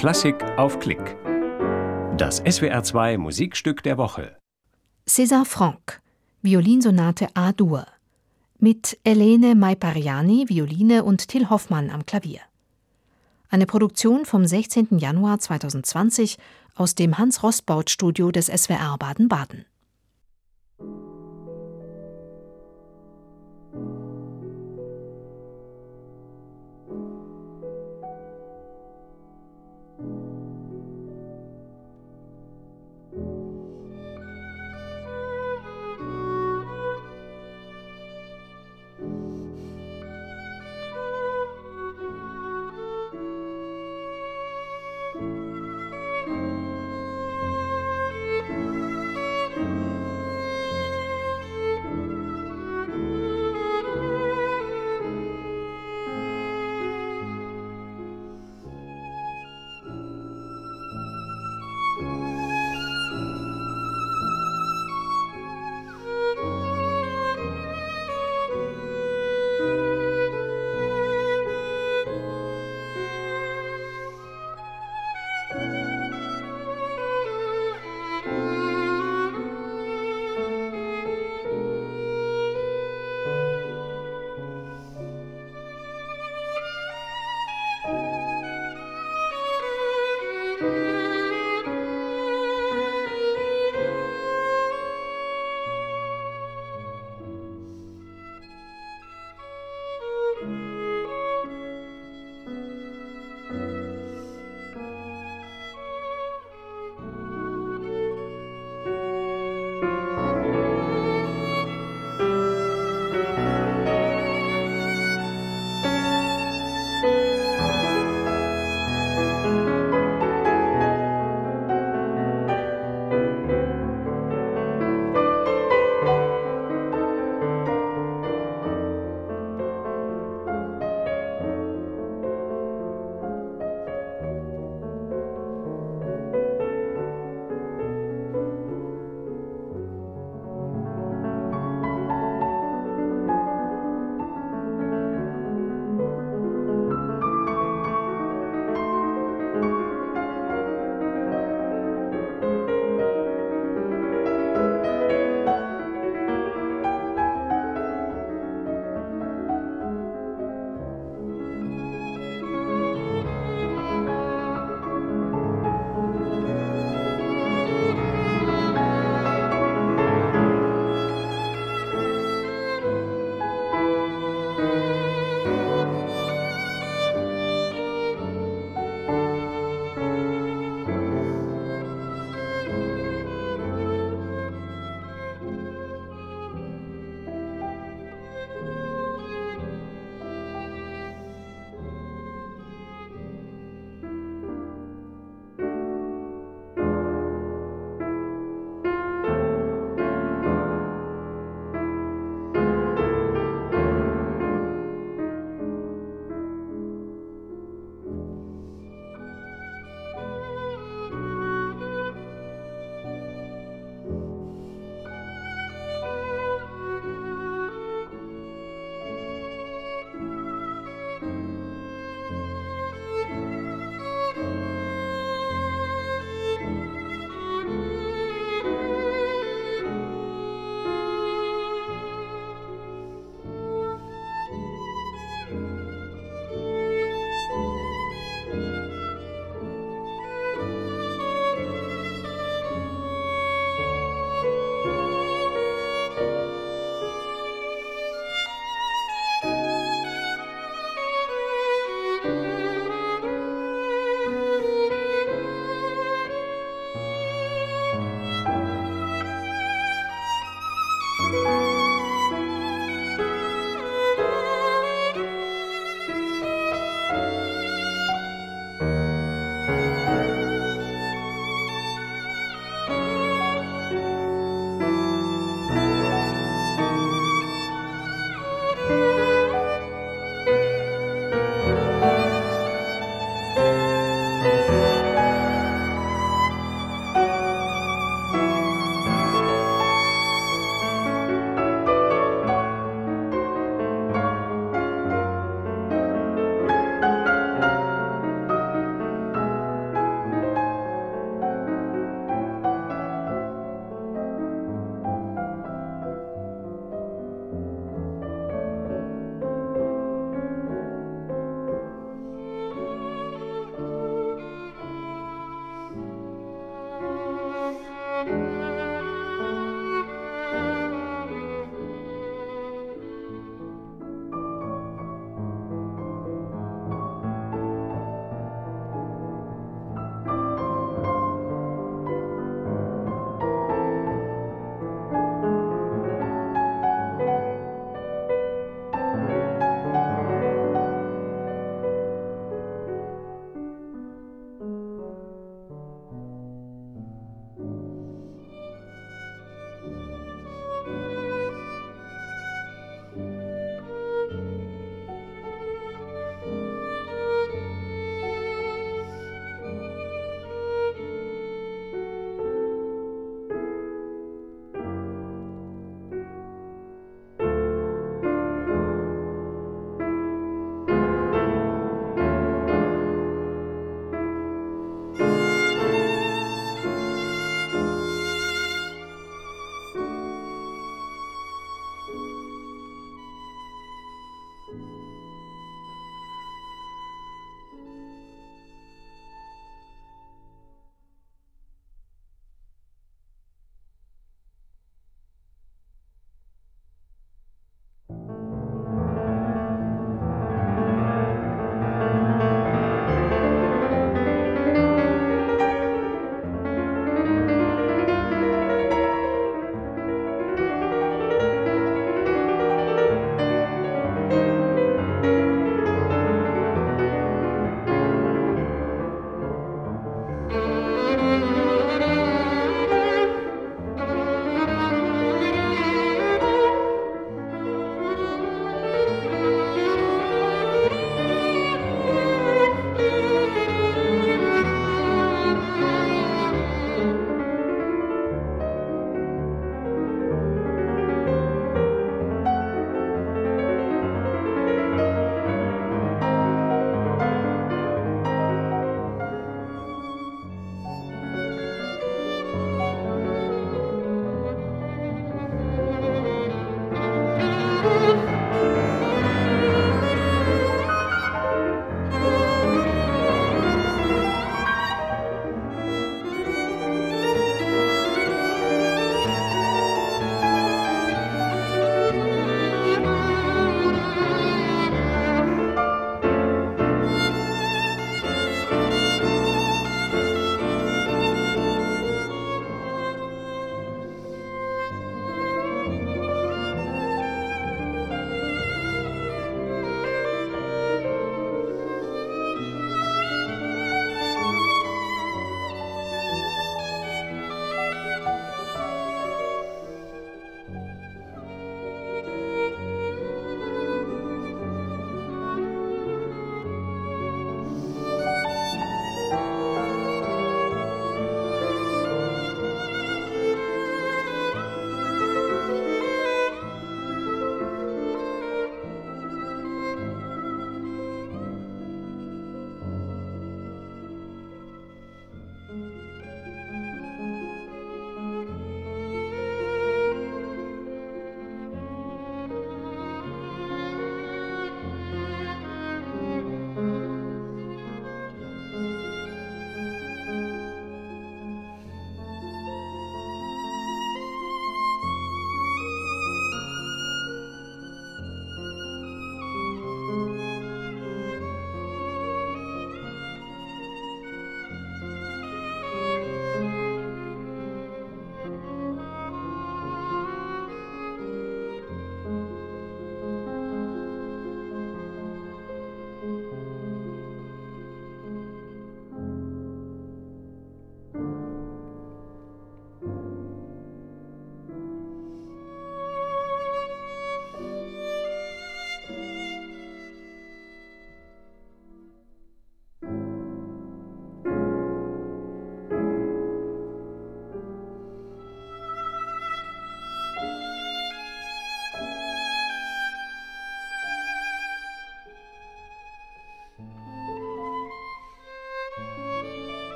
Klassik auf Klick. Das SWR2 Musikstück der Woche. César Franck, Violinsonate A-Dur. Mit Elene Maipariani, Violine und Till Hoffmann am Klavier. Eine Produktion vom 16. Januar 2020 aus dem Hans-Rosbaud-Studio des SWR Baden-Baden.